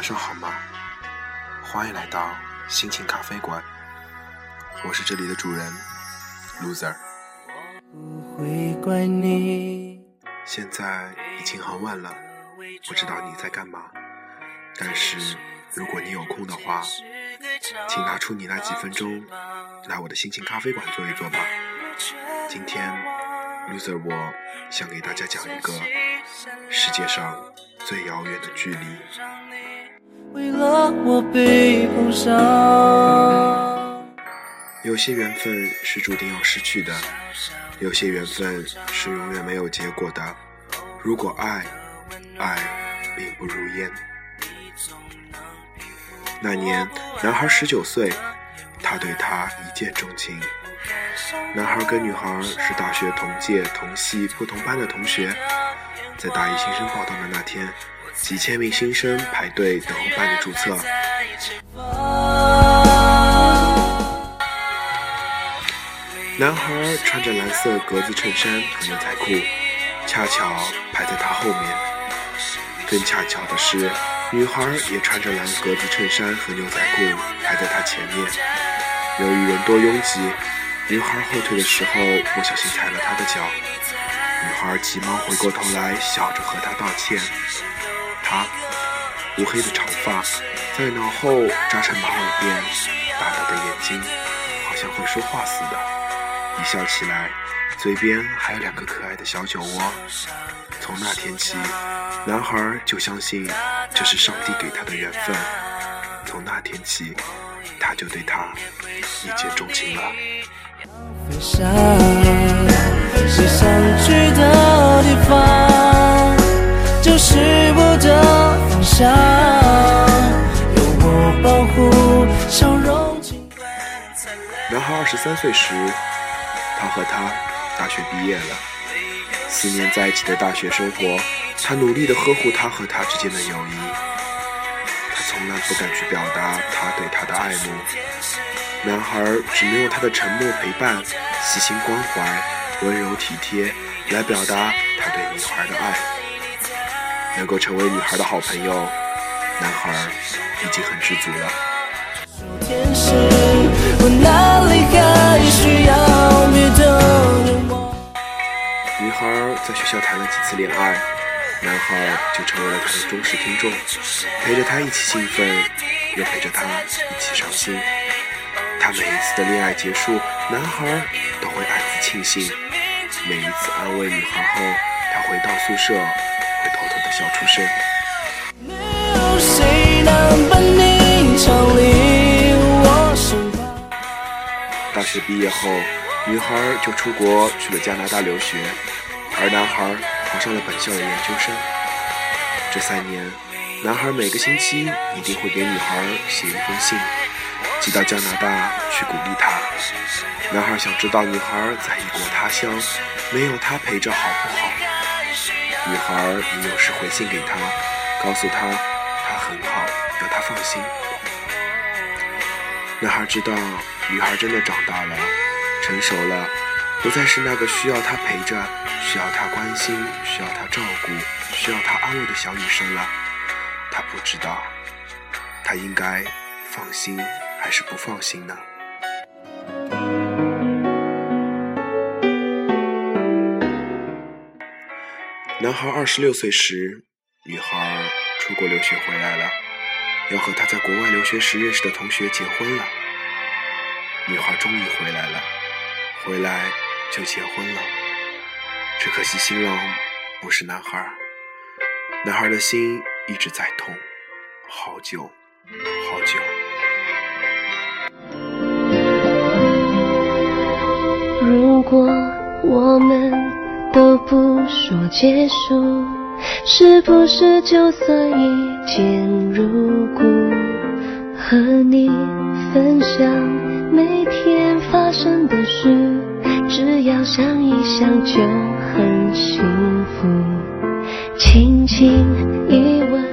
晚上好吗？欢迎来到心情咖啡馆，我是这里的主人，loser。现在已经很晚了，不知道你在干嘛。但是如果你有空的话，请拿出你那几分钟，来我的心情咖啡馆坐一坐吧。今天，loser 我想给大家讲一个世界上最遥远的距离。为了我被碰伤。有些缘分是注定要失去的，有些缘分是永远没有结果的。如果爱，爱并不如烟。那年，男孩十九岁，他对她一见钟情。男孩跟女孩是大学同届、同系、不同班的同学，在大一新生报到的那天。几千名新生排队等候办理注册。男孩穿着蓝色格子衬衫和牛仔裤，恰巧排在他后面。更恰巧的是，女孩也穿着蓝格子衬衫和牛仔裤，排在他前面。由于人多拥挤，女孩后退的时候不小心踩了他的脚。女孩急忙回过头来，笑着和他道歉。他乌黑的长发在脑后扎成马尾辫，大大的眼睛好像会说话似的，一笑起来嘴边还有两个可爱的小酒窝。从那天起，男孩就相信这是上帝给他的缘分。从那天起，他就对她一见钟情了。飞向世上去的地方方向，有我保护，笑容男孩二十三岁时，他和她大学毕业了。四年在一起的大学生活，他努力的呵护她和他之间的友谊。他从来不敢去表达他对她的爱慕。男孩只能用他的沉默陪伴、细心关怀、温柔体贴来表达他对女孩的爱。能够成为女孩的好朋友，男孩已经很知足了。女孩在学校谈了几次恋爱，男孩就成为了她的忠实听众，陪着她一起兴奋，又陪着她一起伤心。他每一次的恋爱结束，男孩都会暗自庆幸。每一次安慰女孩后，他回到宿舍。会偷偷的笑出声。大学毕业后，女孩就出国去了加拿大留学，而男孩考上了本校的研究生。这三年，男孩每个星期一定会给女孩写一封信，寄到加拿大去鼓励她。男孩想知道女孩在异国他乡，没有他陪着好不好？女孩你有时回信给他，告诉他他很好，让他放心。男孩知道女孩真的长大了，成熟了，不再是那个需要他陪着、需要他关心、需要他照顾、需要他安慰的小女生了。他不知道，他应该放心还是不放心呢？男孩二十六岁时，女孩出国留学回来了，要和他在国外留学时认识的同学结婚了。女孩终于回来了，回来就结婚了。只可惜新郎不是男孩，男孩的心一直在痛，好久好久。如果我们。都不说结束，是不是就算一见如故？和你分享每天发生的事，只要想一想就很幸福。轻轻一吻。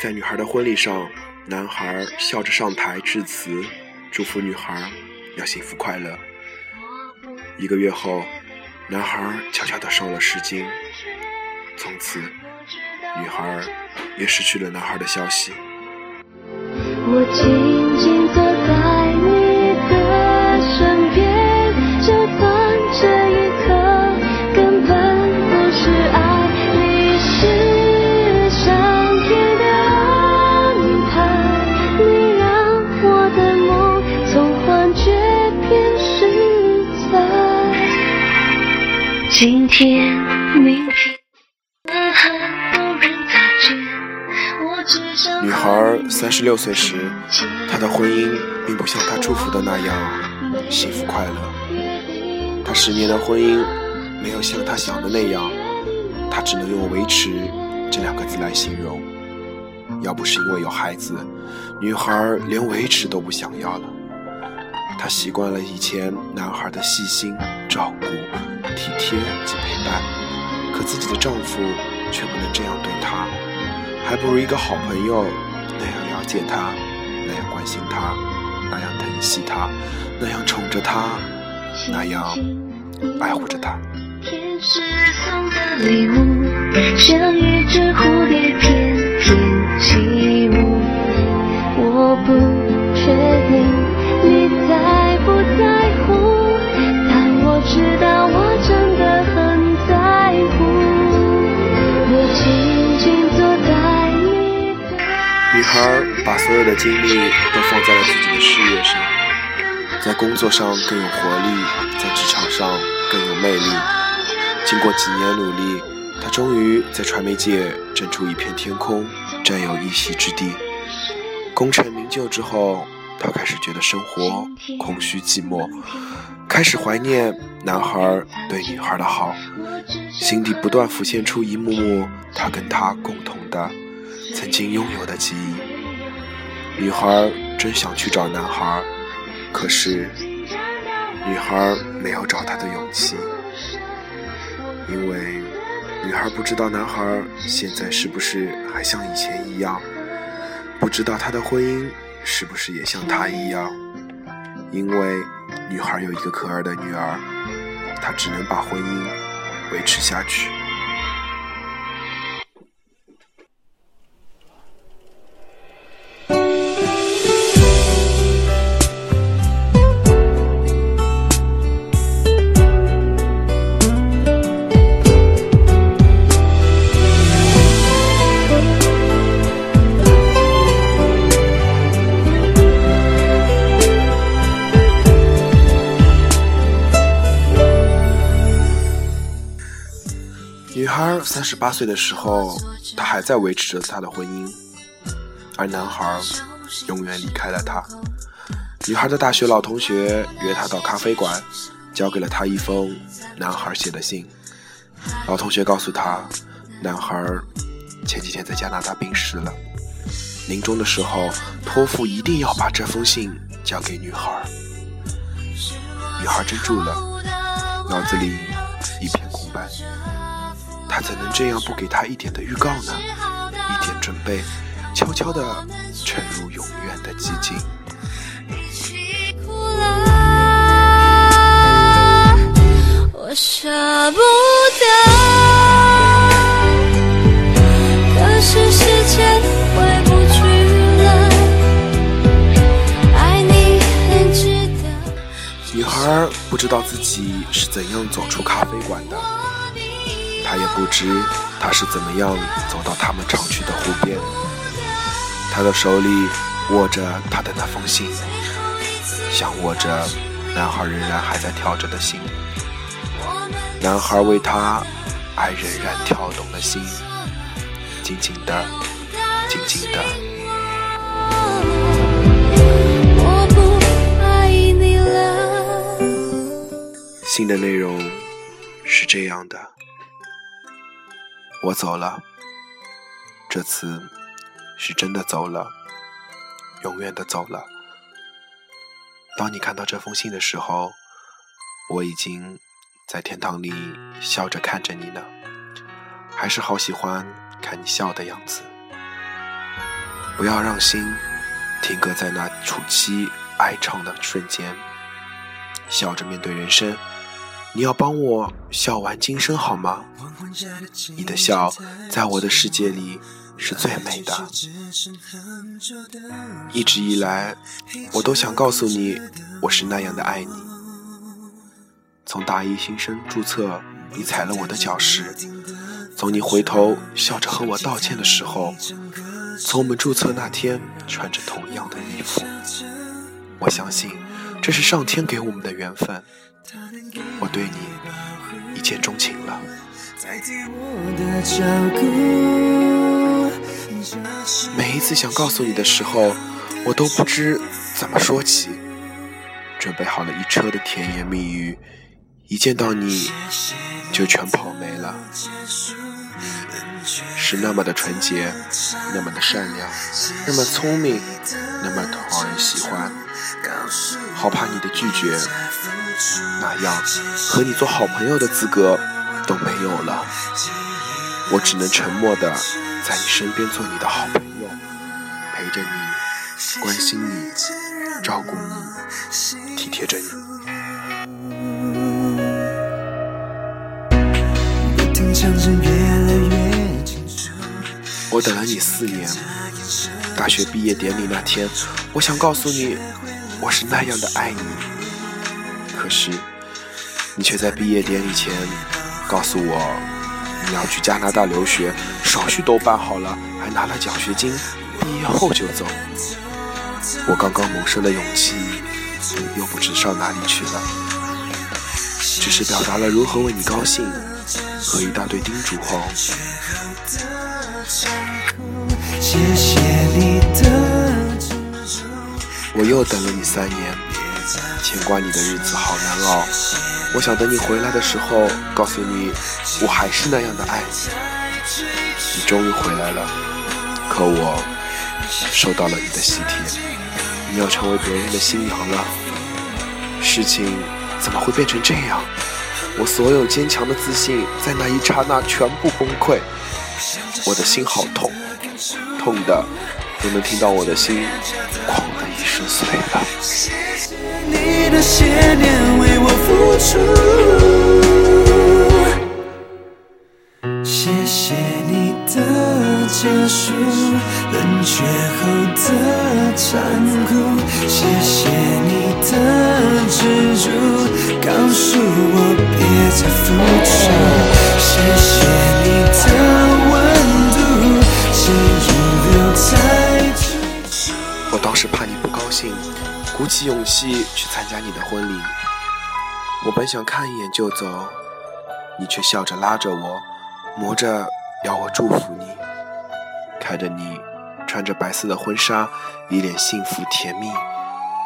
在女孩的婚礼上，男孩笑着上台致辞，祝福女孩要幸福快乐。一个月后。男孩悄悄地瘦了诗经，从此，女孩也失去了男孩的消息。我静静天，明天。女孩三十六岁时，她的婚姻并不像她祝福的那样幸福快乐。她十年的婚姻没有像她想的那样，她只能用“维持”这两个字来形容。要不是因为有孩子，女孩连维持都不想要了。她习惯了以前男孩的细心照顾、体贴及陪伴，可自己的丈夫却不能这样对她。还不如一个好朋友那样了解她，那样关心她，那样疼惜她，那样宠着她，那样爱护着她。天使送的礼物，像一只蝴蝶翩翩起舞。我不确定你在不在孩把所有的精力都放在了自己的事业上，在工作上更有活力，在职场上更有魅力。经过几年努力，她终于在传媒界挣出一片天空，占有一席之地。功成名就之后，她开始觉得生活空虚寂寞，开始怀念男孩对女孩的好，心底不断浮现出一幕幕他跟她共同的。曾经拥有的记忆，女孩真想去找男孩，可是女孩没有找他的勇气，因为女孩不知道男孩现在是不是还像以前一样，不知道他的婚姻是不是也像他一样，因为女孩有一个可爱的女儿，她只能把婚姻维持下去。三十八岁的时候，她还在维持着她的婚姻，而男孩永远离开了她。女孩的大学老同学约她到咖啡馆，交给了她一封男孩写的信。老同学告诉她，男孩前几天在加拿大病逝了，临终的时候托付一定要把这封信交给女孩。女孩怔住了，脑子里一片空白。他怎能这样不给他一点的预告呢？一点准备，悄悄地沉入永远的寂静。我舍不得，可是时间回不去了。爱你很值得。女孩不知道自己是怎样走出咖啡馆的。他也不知他是怎么样走到他们常去的湖边，他的手里握着他的那封信，像握着男孩仍然还在跳着的心，男孩为他爱仍然跳动的心，静静的，静静的。我不爱你了。信的内容是这样的。我走了，这次是真的走了，永远的走了。当你看到这封信的时候，我已经在天堂里笑着看着你呢，还是好喜欢看你笑的样子。不要让心停格在那楚期哀唱的瞬间，笑着面对人生。你要帮我笑完今生好吗？你的笑在我的世界里是最美的。一直以来，我都想告诉你，我是那样的爱你。从大一新生注册，你踩了我的脚时，从你回头笑着和我道歉的时候，从我们注册那天穿着同样的衣服，我相信这是上天给我们的缘分。我对你一见钟情了。每一次想告诉你的时候，我都不知怎么说起，准备好了一车的甜言蜜语，一见到你就全跑没了。是那么的纯洁，那么的善良，那么聪明，那么讨人喜欢，好怕你的拒绝，那样和你做好朋友的资格都没有了。我只能沉默的在你身边做你的好朋友，陪着你，关心你，照顾你，体贴着你。我等了你四年，大学毕业典礼那天，我想告诉你，我是那样的爱你。可是，你却在毕业典礼前告诉我。你要去加拿大留学，手续都办好了，还拿了奖学金，毕业后就走。我刚刚萌生的勇气，又不知上哪里去了，只是表达了如何为你高兴和一大堆叮嘱后，谢谢你的我又等了你三年，牵挂你的日子好难熬。我想等你回来的时候，告诉你，我还是那样的爱你。你终于回来了，可我受到了你的喜帖，你要成为别人的新娘了。事情怎么会变成这样？我所有坚强的自信在那一刹那全部崩溃，我的心好痛，痛的都能听到我的心哐的一声碎了。你的些年为我付出，谢谢你的结束，冷却后的残酷，谢谢你的执着，告诉我别再付出，鼓起勇气去参加你的婚礼，我本想看一眼就走，你却笑着拉着我，磨着要我祝福你。看着你穿着白色的婚纱，一脸幸福甜蜜，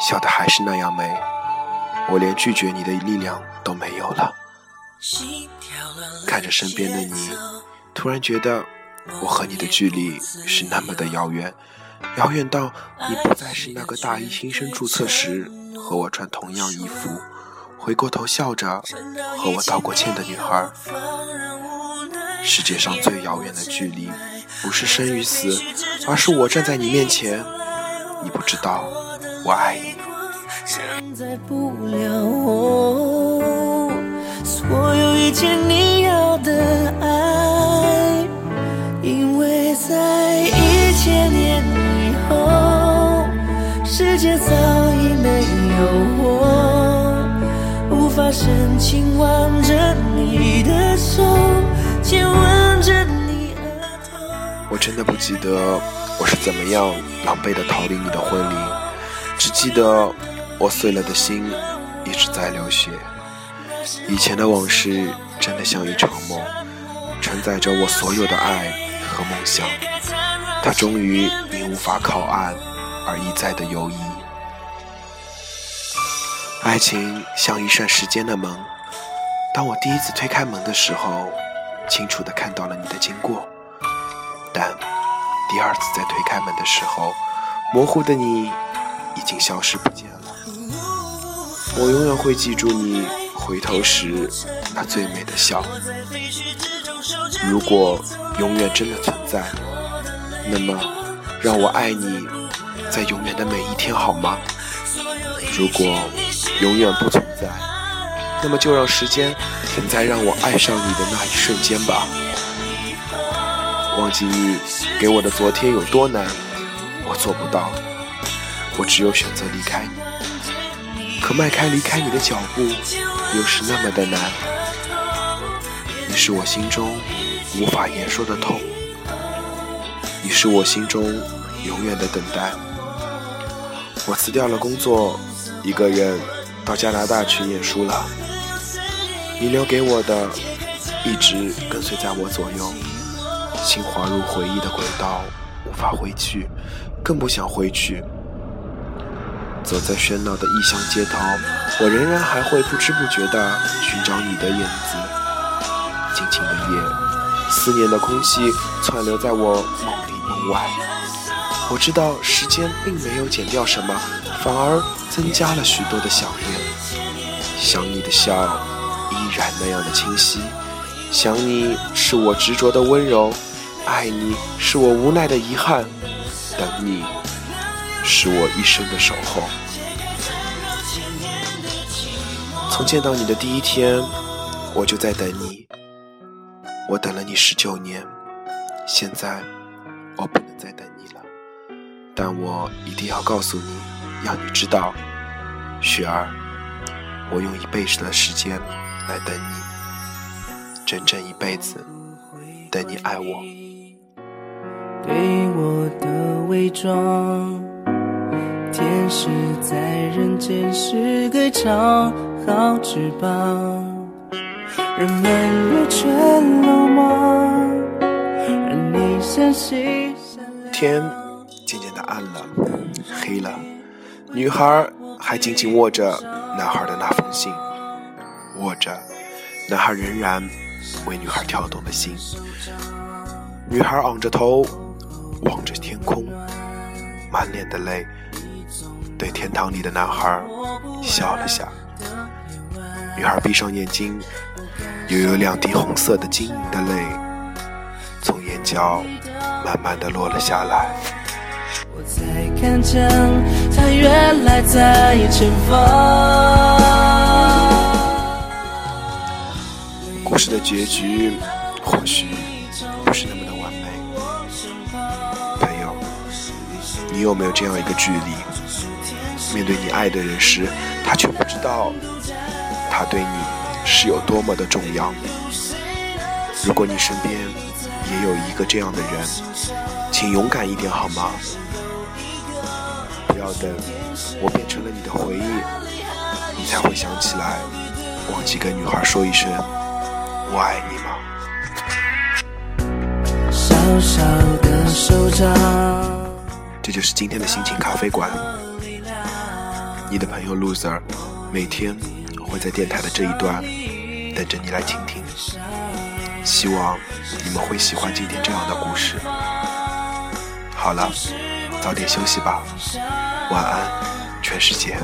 笑得还是那样美，我连拒绝你的力量都没有了。看着身边的你，突然觉得我和你的距离是那么的遥远。遥远到你不再是那个大一新生注册时和我穿同样衣服、回过头笑着和我道过歉的女孩。世界上最遥远的距离，不是生与死，而是我站在你面前，你不知道我爱你。所有一切你要的爱，因为在一。世界早已没有我，无法深情挽着你的手，亲吻着你额头。我真的不记得我是怎么样狼狈的逃离你的婚礼，只记得我碎了的心一直在流血。以前的往事真的像一场梦，承载着我所有的爱和梦想，它终于无法靠岸。而一再的犹疑。爱情像一扇时间的门，当我第一次推开门的时候，清楚的看到了你的经过，但第二次再推开门的时候，模糊的你已经消失不见了。我永远会记住你回头时那最美的笑。如果永远真的存在，那么让我爱你。在永远的每一天，好吗？如果永远不存在，那么就让时间停在让我爱上你的那一瞬间吧。忘记你给我的昨天有多难，我做不到，我只有选择离开你。可迈开离开你的脚步，又是那么的难。你是我心中无法言说的痛，你是我心中永远的等待。我辞掉了工作，一个人到加拿大去念书了。你留给我的，一直跟随在我左右。心滑入回忆的轨道，无法回去，更不想回去。走在喧闹的异乡街头，我仍然还会不知不觉地寻找你的影子。静静的夜，思念的空气窜流在我梦里外。我知道时间并没有减掉什么，反而增加了许多的想念。想你的笑依然那样的清晰，想你是我执着的温柔，爱你是我无奈的遗憾，等你是我一生的守候。从见到你的第一天，我就在等你，我等了你十九年，现在我不能再等你了。但我一定要告诉你，让你知道，雪儿，我用一辈子的时间来等你，整整一辈子，等你爱我。对我的伪装，天使在人间是个超好翅膀，人们若全落寞，而你相信善良。天渐渐的暗了，黑了，女孩还紧紧握着男孩的那封信，握着，男孩仍然为女孩跳动的心。女孩昂着头，望着天空，满脸的泪，对天堂里的男孩笑了下。女孩闭上眼睛，又有两滴红色的晶莹的泪，眼角慢慢的落了下来。我才看见他原来在前方。故事的结局或许不是那么的完美。朋友，你有没有这样一个距离？面对你爱的人时，他却不知道他对你是有多么的重要。如果你身边也有一个这样的人，请勇敢一点好吗？不要等我变成了你的回忆，你才会想起来，忘记跟女孩说一声我爱你吗？小小的手掌，这就是今天的心情咖啡馆。你的朋友 loser 每天会在电台的这一端等着你来倾听，希望你们会喜欢今天这样的故事。好了，早点休息吧，晚安，全世界。